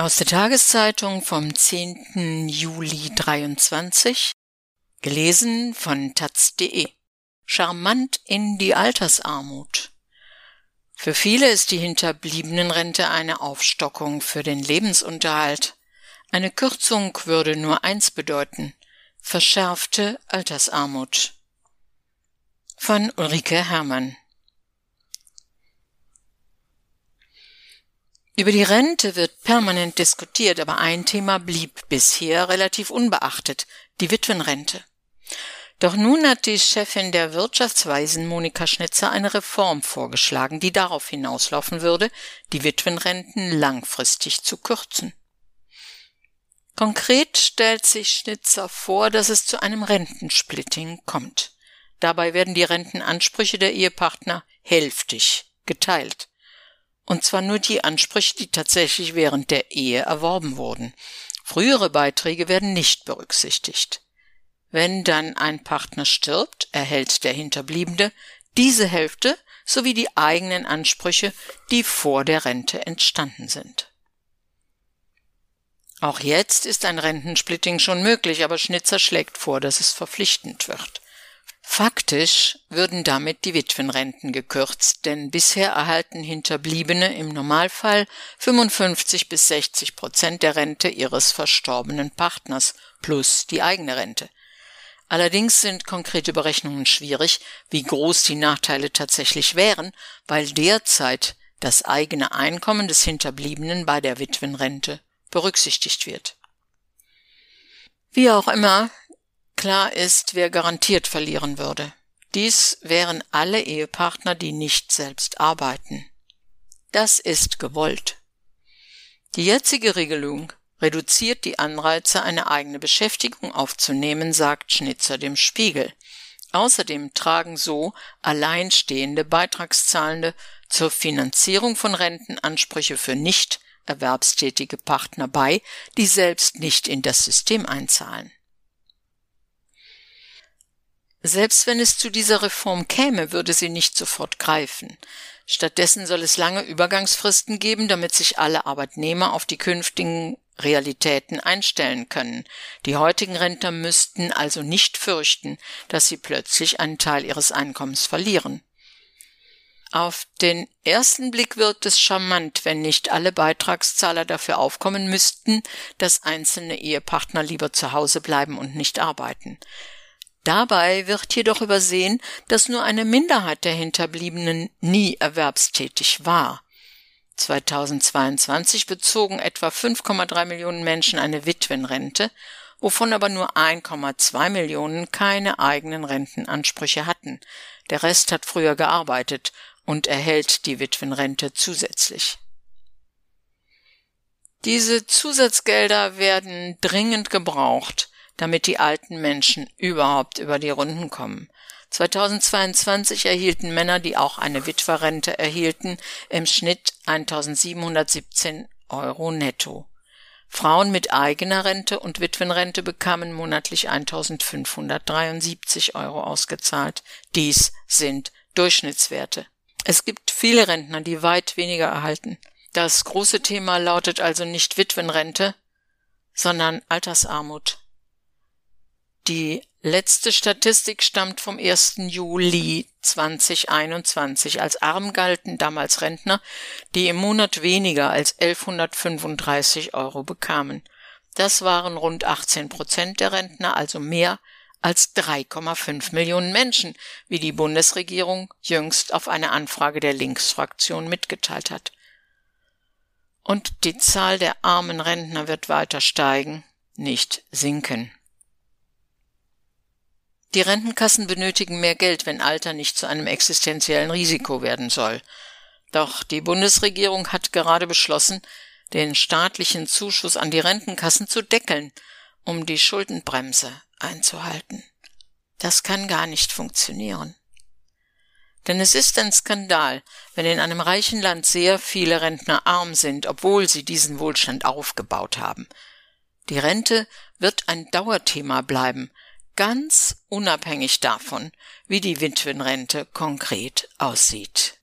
Aus der Tageszeitung vom 10. Juli 23, gelesen von taz.de. Charmant in die Altersarmut. Für viele ist die Hinterbliebenenrente eine Aufstockung für den Lebensunterhalt. Eine Kürzung würde nur eins bedeuten, verschärfte Altersarmut. Von Ulrike Herrmann Über die Rente wird permanent diskutiert, aber ein Thema blieb bisher relativ unbeachtet, die Witwenrente. Doch nun hat die Chefin der Wirtschaftsweisen Monika Schnitzer eine Reform vorgeschlagen, die darauf hinauslaufen würde, die Witwenrenten langfristig zu kürzen. Konkret stellt sich Schnitzer vor, dass es zu einem Rentensplitting kommt. Dabei werden die Rentenansprüche der Ehepartner hälftig geteilt und zwar nur die Ansprüche, die tatsächlich während der Ehe erworben wurden. Frühere Beiträge werden nicht berücksichtigt. Wenn dann ein Partner stirbt, erhält der Hinterbliebene diese Hälfte sowie die eigenen Ansprüche, die vor der Rente entstanden sind. Auch jetzt ist ein Rentensplitting schon möglich, aber Schnitzer schlägt vor, dass es verpflichtend wird. Faktisch würden damit die Witwenrenten gekürzt, denn bisher erhalten Hinterbliebene im Normalfall 55 bis 60 Prozent der Rente ihres verstorbenen Partners plus die eigene Rente. Allerdings sind konkrete Berechnungen schwierig, wie groß die Nachteile tatsächlich wären, weil derzeit das eigene Einkommen des Hinterbliebenen bei der Witwenrente berücksichtigt wird. Wie auch immer, Klar ist, wer garantiert verlieren würde. Dies wären alle Ehepartner, die nicht selbst arbeiten. Das ist gewollt. Die jetzige Regelung reduziert die Anreize, eine eigene Beschäftigung aufzunehmen, sagt Schnitzer dem Spiegel. Außerdem tragen so alleinstehende Beitragszahlende zur Finanzierung von Rentenansprüche für nicht erwerbstätige Partner bei, die selbst nicht in das System einzahlen. Selbst wenn es zu dieser Reform käme, würde sie nicht sofort greifen. Stattdessen soll es lange Übergangsfristen geben, damit sich alle Arbeitnehmer auf die künftigen Realitäten einstellen können. Die heutigen Rentner müssten also nicht fürchten, dass sie plötzlich einen Teil ihres Einkommens verlieren. Auf den ersten Blick wirkt es charmant, wenn nicht alle Beitragszahler dafür aufkommen müssten, dass einzelne Ehepartner lieber zu Hause bleiben und nicht arbeiten. Dabei wird jedoch übersehen, dass nur eine Minderheit der Hinterbliebenen nie erwerbstätig war. 2022 bezogen etwa 5,3 Millionen Menschen eine Witwenrente, wovon aber nur 1,2 Millionen keine eigenen Rentenansprüche hatten. Der Rest hat früher gearbeitet und erhält die Witwenrente zusätzlich. Diese Zusatzgelder werden dringend gebraucht, damit die alten Menschen überhaupt über die Runden kommen. 2022 erhielten Männer, die auch eine Witwerrente erhielten, im Schnitt 1717 Euro netto. Frauen mit eigener Rente und Witwenrente bekamen monatlich 1573 Euro ausgezahlt. Dies sind Durchschnittswerte. Es gibt viele Rentner, die weit weniger erhalten. Das große Thema lautet also nicht Witwenrente, sondern Altersarmut. Die letzte Statistik stammt vom 1. Juli 2021. Als arm galten damals Rentner, die im Monat weniger als 1135 Euro bekamen. Das waren rund 18 Prozent der Rentner, also mehr als 3,5 Millionen Menschen, wie die Bundesregierung jüngst auf eine Anfrage der Linksfraktion mitgeteilt hat. Und die Zahl der armen Rentner wird weiter steigen, nicht sinken. Die Rentenkassen benötigen mehr Geld, wenn Alter nicht zu einem existenziellen Risiko werden soll. Doch die Bundesregierung hat gerade beschlossen, den staatlichen Zuschuss an die Rentenkassen zu deckeln, um die Schuldenbremse einzuhalten. Das kann gar nicht funktionieren. Denn es ist ein Skandal, wenn in einem reichen Land sehr viele Rentner arm sind, obwohl sie diesen Wohlstand aufgebaut haben. Die Rente wird ein Dauerthema bleiben, ganz unabhängig davon, wie die Witwenrente konkret aussieht.